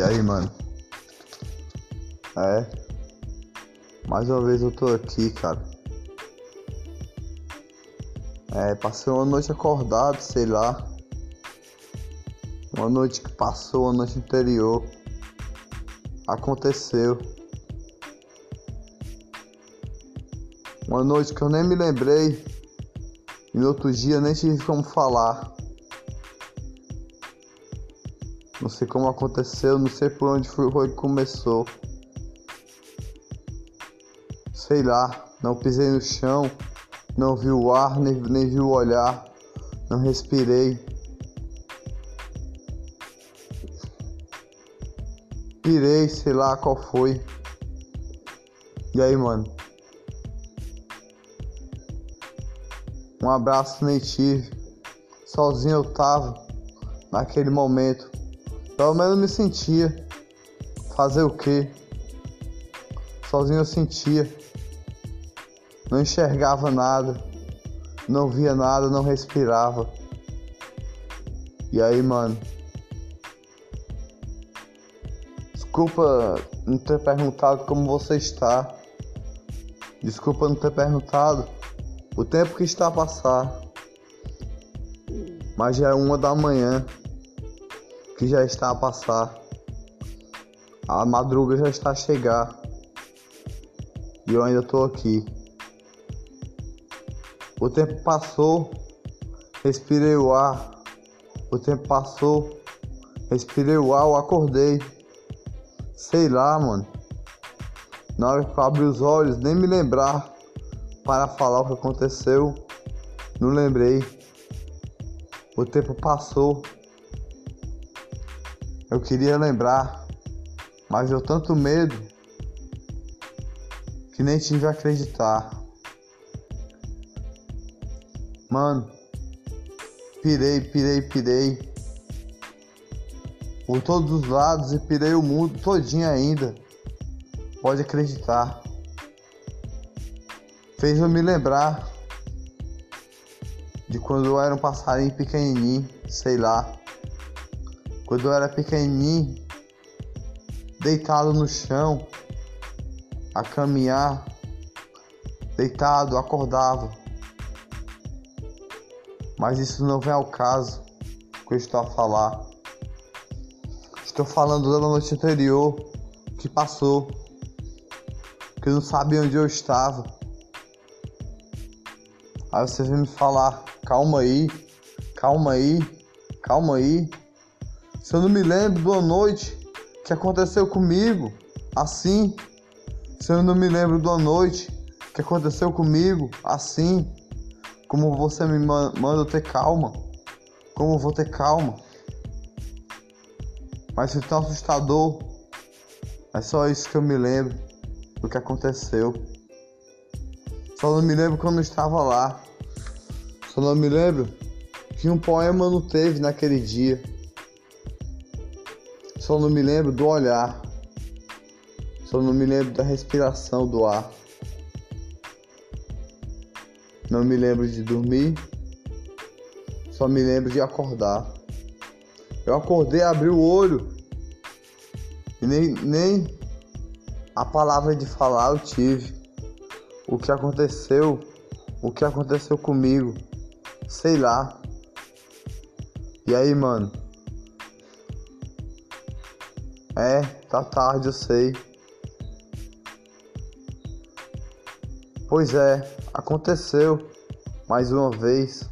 E aí, mano? É. Mais uma vez eu tô aqui, cara. É, passei uma noite acordado, sei lá. Uma noite que passou, uma noite anterior. Aconteceu. Uma noite que eu nem me lembrei. E no outro dia nem tive como falar. Não sei como aconteceu, não sei por onde foi, que começou. Sei lá, não pisei no chão, não vi o ar, nem, nem vi o olhar, não respirei. Pirei, sei lá qual foi. E aí, mano? Um abraço nem tive. Sozinho eu tava naquele momento. Pelo menos me sentia. Fazer o quê? Sozinho eu sentia. Não enxergava nada. Não via nada, não respirava. E aí, mano? Desculpa não ter perguntado como você está. Desculpa não ter perguntado o tempo que está a passar. Mas já é uma da manhã que já está a passar. A madruga já está a chegar. E eu ainda estou aqui. O tempo passou, respirei o ar. O tempo passou, respirei o ar, eu acordei. Sei lá, mano. Na hora que eu abri os olhos, nem me lembrar para falar o que aconteceu. Não lembrei. O tempo passou. Eu queria lembrar, mas deu tanto medo que nem tive a acreditar. Mano, pirei, pirei, pirei por todos os lados e pirei o mundo todinho ainda. Pode acreditar. Fez eu me lembrar de quando eu era um passarinho pequenininho, sei lá. Quando eu era pequenininho, deitado no chão, a caminhar, deitado, acordava. Mas isso não vem ao caso que eu estou a falar. Estou falando da noite anterior que passou, que eu não sabia onde eu estava. Aí você vem me falar, calma aí, calma aí, calma aí. Se eu não me lembro da noite que aconteceu comigo, assim. Se eu não me lembro da noite que aconteceu comigo, assim. Como você me manda ter calma. Como eu vou ter calma. Mas foi tão assustador. É só isso que eu me lembro do que aconteceu. Só não me lembro quando eu estava lá. Só não me lembro que um poema não teve naquele dia. Só não me lembro do olhar. Só não me lembro da respiração do ar. Não me lembro de dormir. Só me lembro de acordar. Eu acordei, abri o olho. E nem, nem a palavra de falar eu tive. O que aconteceu? O que aconteceu comigo? Sei lá. E aí, mano? É, tá tarde, eu sei. Pois é, aconteceu mais uma vez.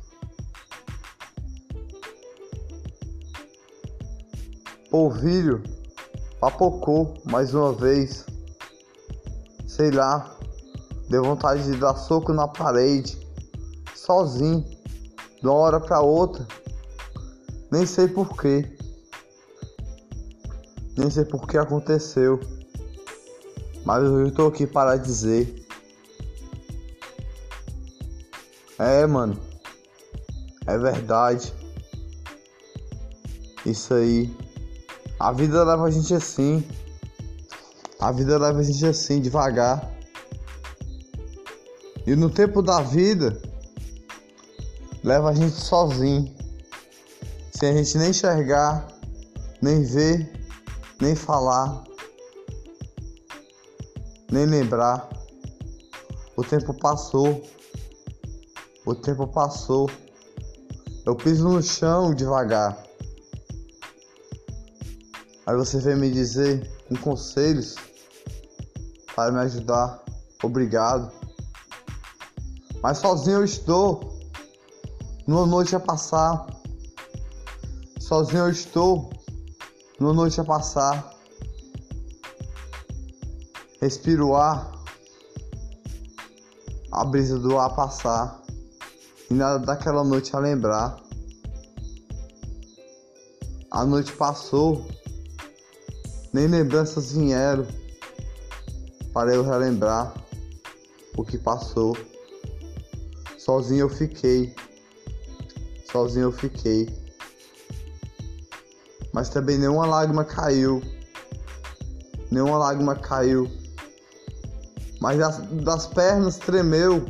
Polvilho papocou mais uma vez. Sei lá, deu vontade de dar soco na parede, sozinho, de uma hora para outra. Nem sei porquê. Nem sei por que aconteceu. Mas eu estou aqui para dizer. É, mano. É verdade. Isso aí. A vida leva a gente assim. A vida leva a gente assim, devagar. E no tempo da vida, leva a gente sozinho. Sem a gente nem enxergar, nem ver nem falar, nem lembrar. O tempo passou, o tempo passou. Eu piso no chão devagar. Aí você vem me dizer com conselhos para me ajudar. Obrigado. Mas sozinho eu estou. Numa noite a passar. Sozinho eu estou. Numa noite a passar. Respiro o ar. A brisa do ar passar. E nada daquela noite a lembrar. A noite passou. Nem lembranças vieram para eu relembrar o que passou. Sozinho eu fiquei, sozinho eu fiquei, mas também nenhuma lágrima caiu, nenhuma lágrima caiu, mas das, das pernas tremeu,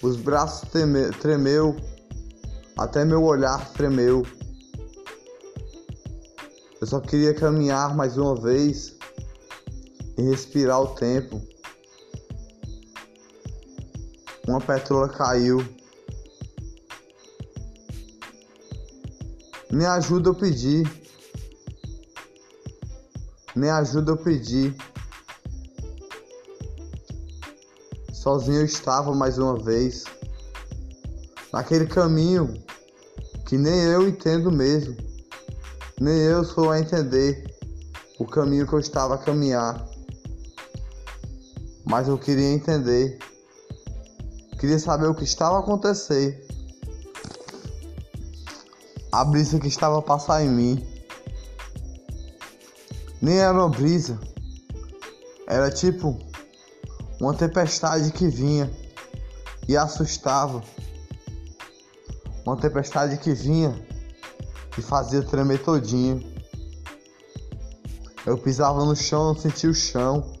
os braços treme, tremeu, até meu olhar tremeu. Eu só queria caminhar mais uma vez e respirar o tempo. Uma petrola caiu. Me ajuda eu pedi. Me ajuda eu pedi. Sozinho eu estava mais uma vez. Naquele caminho que nem eu entendo mesmo. Nem eu sou a entender o caminho que eu estava a caminhar mas eu queria entender. Queria saber o que estava a acontecer. A brisa que estava a passar em mim. Nem era uma brisa. Era tipo uma tempestade que vinha e assustava. Uma tempestade que vinha e fazia tremer todinho. Eu pisava no chão, não sentia o chão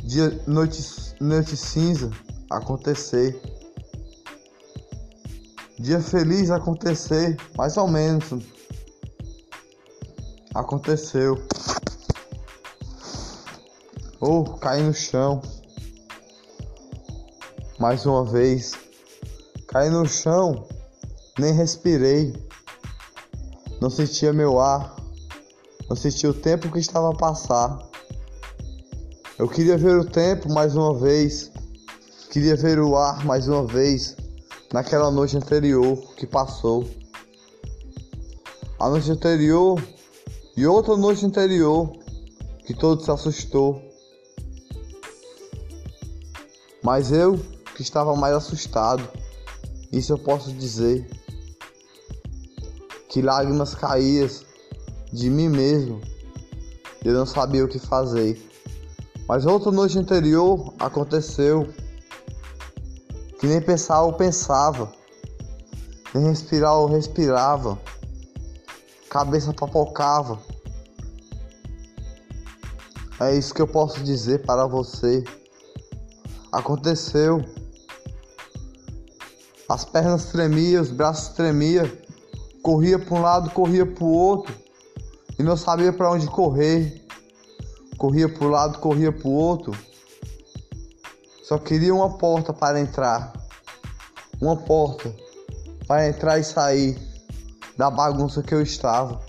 dia, noite, noite cinza acontecer. Dia feliz acontecer, mais ou menos. Aconteceu. Ou oh, caí no chão. Mais uma vez. Caí no chão, nem respirei. Não sentia meu ar. Não sentia o tempo que estava a passar. Eu queria ver o tempo mais uma vez, queria ver o ar mais uma vez, naquela noite anterior que passou. A noite anterior e outra noite anterior que todo se assustou. Mas eu que estava mais assustado, isso eu posso dizer. Que lágrimas caíam de mim mesmo. Eu não sabia o que fazer. Mas outra noite anterior aconteceu que nem pensar eu pensava, nem respirar eu respirava, cabeça papocava. É isso que eu posso dizer para você. Aconteceu. As pernas tremiam, os braços tremiam, corria para um lado, corria para o outro e não sabia para onde correr corria para o lado, corria para o outro. Só queria uma porta para entrar. Uma porta para entrar e sair da bagunça que eu estava.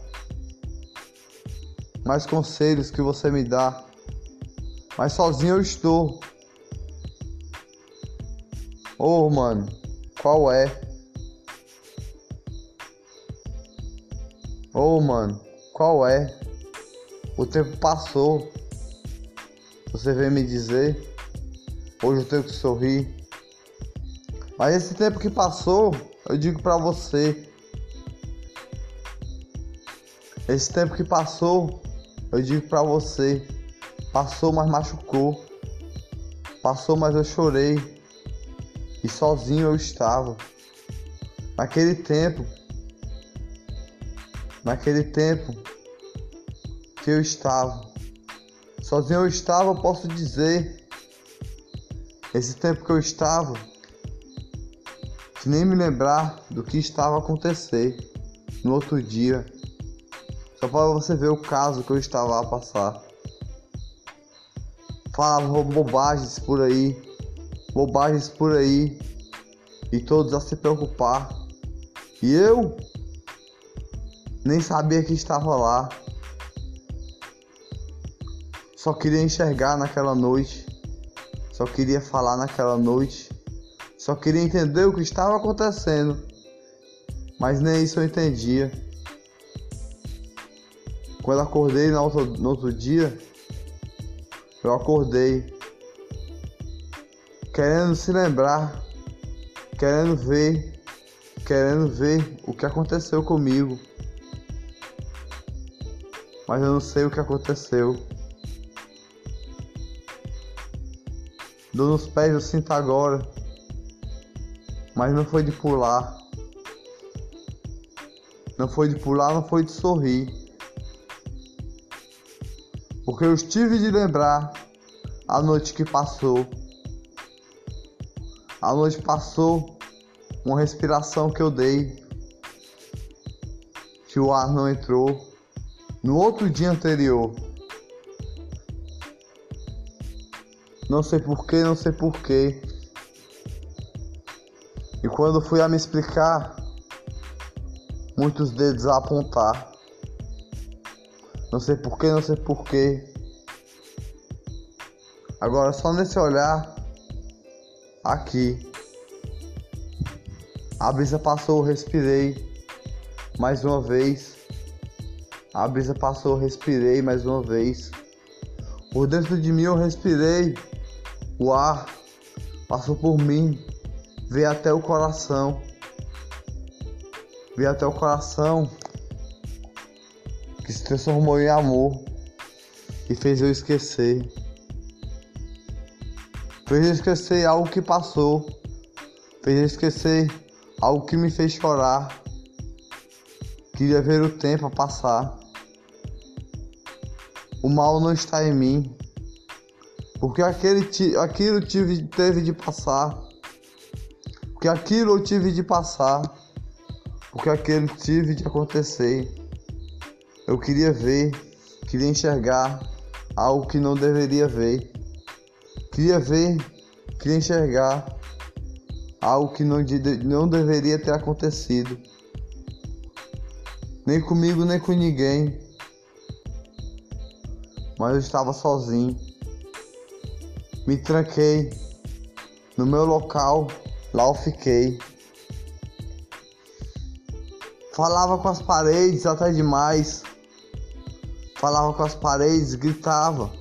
Mais conselhos que você me dá. Mas sozinho eu estou. Ô oh, mano, qual é? Ô oh, mano, qual é? O tempo passou. Você vem me dizer, hoje eu tenho que sorrir. Mas esse tempo que passou, eu digo para você. Esse tempo que passou, eu digo para você. Passou, mas machucou. Passou, mas eu chorei. E sozinho eu estava. Naquele tempo, naquele tempo, que eu estava. Sozinho eu estava, posso dizer. Esse tempo que eu estava, que nem me lembrar do que estava a acontecer no outro dia. Só para você ver o caso que eu estava a passar. Falava bobagens por aí, bobagens por aí, e todos a se preocupar. E eu nem sabia que estava lá. Só queria enxergar naquela noite. Só queria falar naquela noite. Só queria entender o que estava acontecendo. Mas nem isso eu entendia. Quando acordei no outro, no outro dia, eu acordei querendo se lembrar, querendo ver, querendo ver o que aconteceu comigo. Mas eu não sei o que aconteceu. Dou nos pés eu sinto agora. Mas não foi de pular. Não foi de pular, não foi de sorrir. Porque eu estive de lembrar a noite que passou. A noite passou, uma respiração que eu dei, que o ar não entrou. No outro dia anterior, Não sei porquê, não sei porquê. E quando fui a me explicar, muitos dedos a apontar. Não sei porquê, não sei porquê. Agora só nesse olhar aqui. A brisa passou, respirei mais uma vez. A brisa passou, respirei mais uma vez. Por dentro de mim eu respirei o ar passou por mim, veio até o coração, veio até o coração que se transformou em amor e fez eu esquecer. Fez eu esquecer algo que passou, fez eu esquecer algo que me fez chorar. Queria ver o tempo passar. O mal não está em mim, porque aquele, aquilo tive, teve de passar. Porque aquilo eu tive de passar. Porque aquilo tive de acontecer. Eu queria ver, queria enxergar algo que não deveria ver. Queria ver, queria enxergar algo que não, não deveria ter acontecido. Nem comigo, nem com ninguém. Mas eu estava sozinho. Me tranquei no meu local, lá eu fiquei. Falava com as paredes até demais. Falava com as paredes, gritava.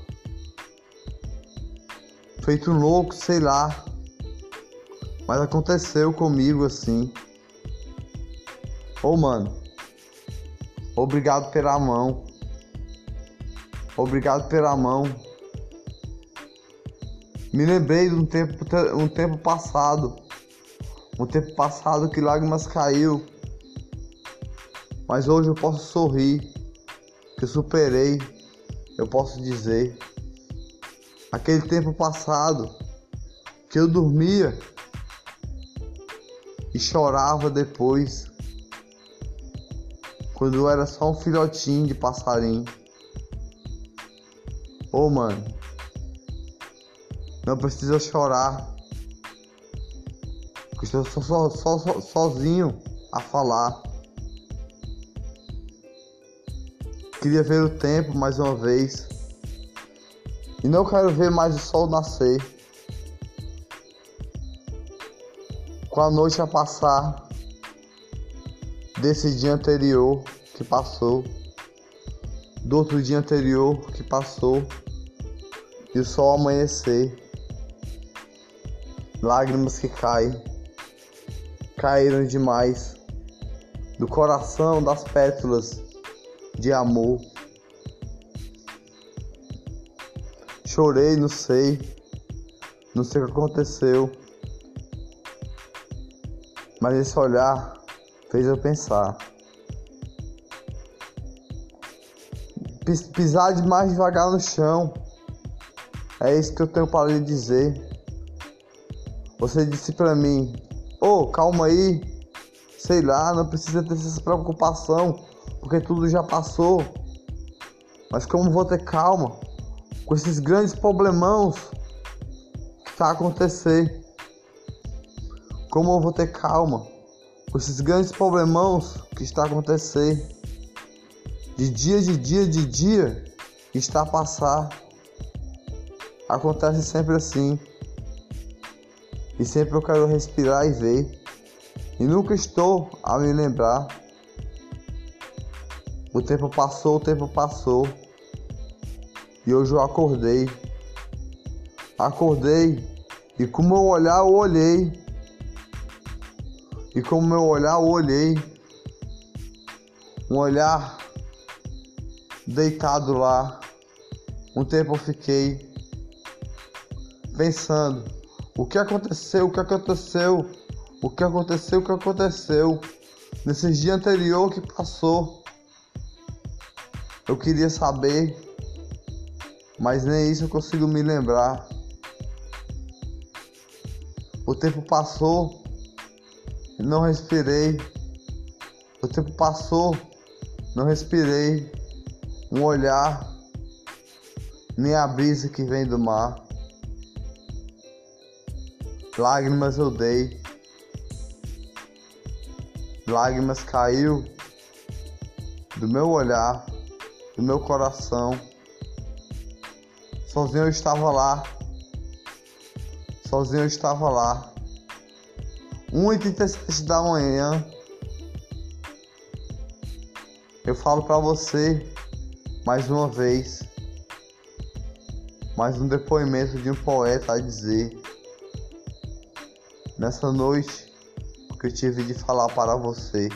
Feito louco, sei lá. Mas aconteceu comigo assim. Ô oh, mano, obrigado pela mão. Obrigado pela mão. Me lembrei de um tempo, um tempo passado. Um tempo passado que lágrimas caiu. Mas hoje eu posso sorrir. Que superei. Eu posso dizer. Aquele tempo passado que eu dormia e chorava depois. Quando eu era só um filhotinho de passarinho. Ô oh, mano, não precisa chorar. Estou só, só, só, sozinho a falar. Queria ver o tempo mais uma vez. E não quero ver mais o sol nascer. Com a noite a passar desse dia anterior que passou, do outro dia anterior que passou, e o sol amanhecer lágrimas que caem, caíram demais do coração das pétalas de amor. Chorei, não sei, não sei o que aconteceu, mas esse olhar fez eu pensar. Pisar de mais devagar no chão, é isso que eu tenho para lhe dizer. Você disse para mim: "Ô, oh, calma aí. Sei lá, não precisa ter essa preocupação. Porque tudo já passou. Mas como vou ter calma com esses grandes problemões que tá acontecendo? Como eu vou ter calma com esses grandes problemões que está acontecendo? De dia, de dia, de dia está a passar. Acontece sempre assim. E sempre eu quero respirar e ver. E nunca estou a me lembrar. O tempo passou, o tempo passou. E hoje eu acordei. Acordei. E com meu olhar eu olhei. E com meu olhar eu olhei. Um olhar deitado lá. Um tempo eu fiquei pensando: o que aconteceu? O que aconteceu? O que aconteceu? O que aconteceu? Nesses dias anterior que passou. Eu queria saber, mas nem isso eu consigo me lembrar. O tempo passou não respirei. O tempo passou, não respirei. Um olhar, nem a brisa que vem do mar. Lágrimas eu dei. Lágrimas caiu do meu olhar, do meu coração. Sozinho eu estava lá. Sozinho eu estava lá. 1h37 da manhã. Eu falo para você mais uma vez. Mais um depoimento de um poeta a dizer nessa noite que eu tive de falar para você.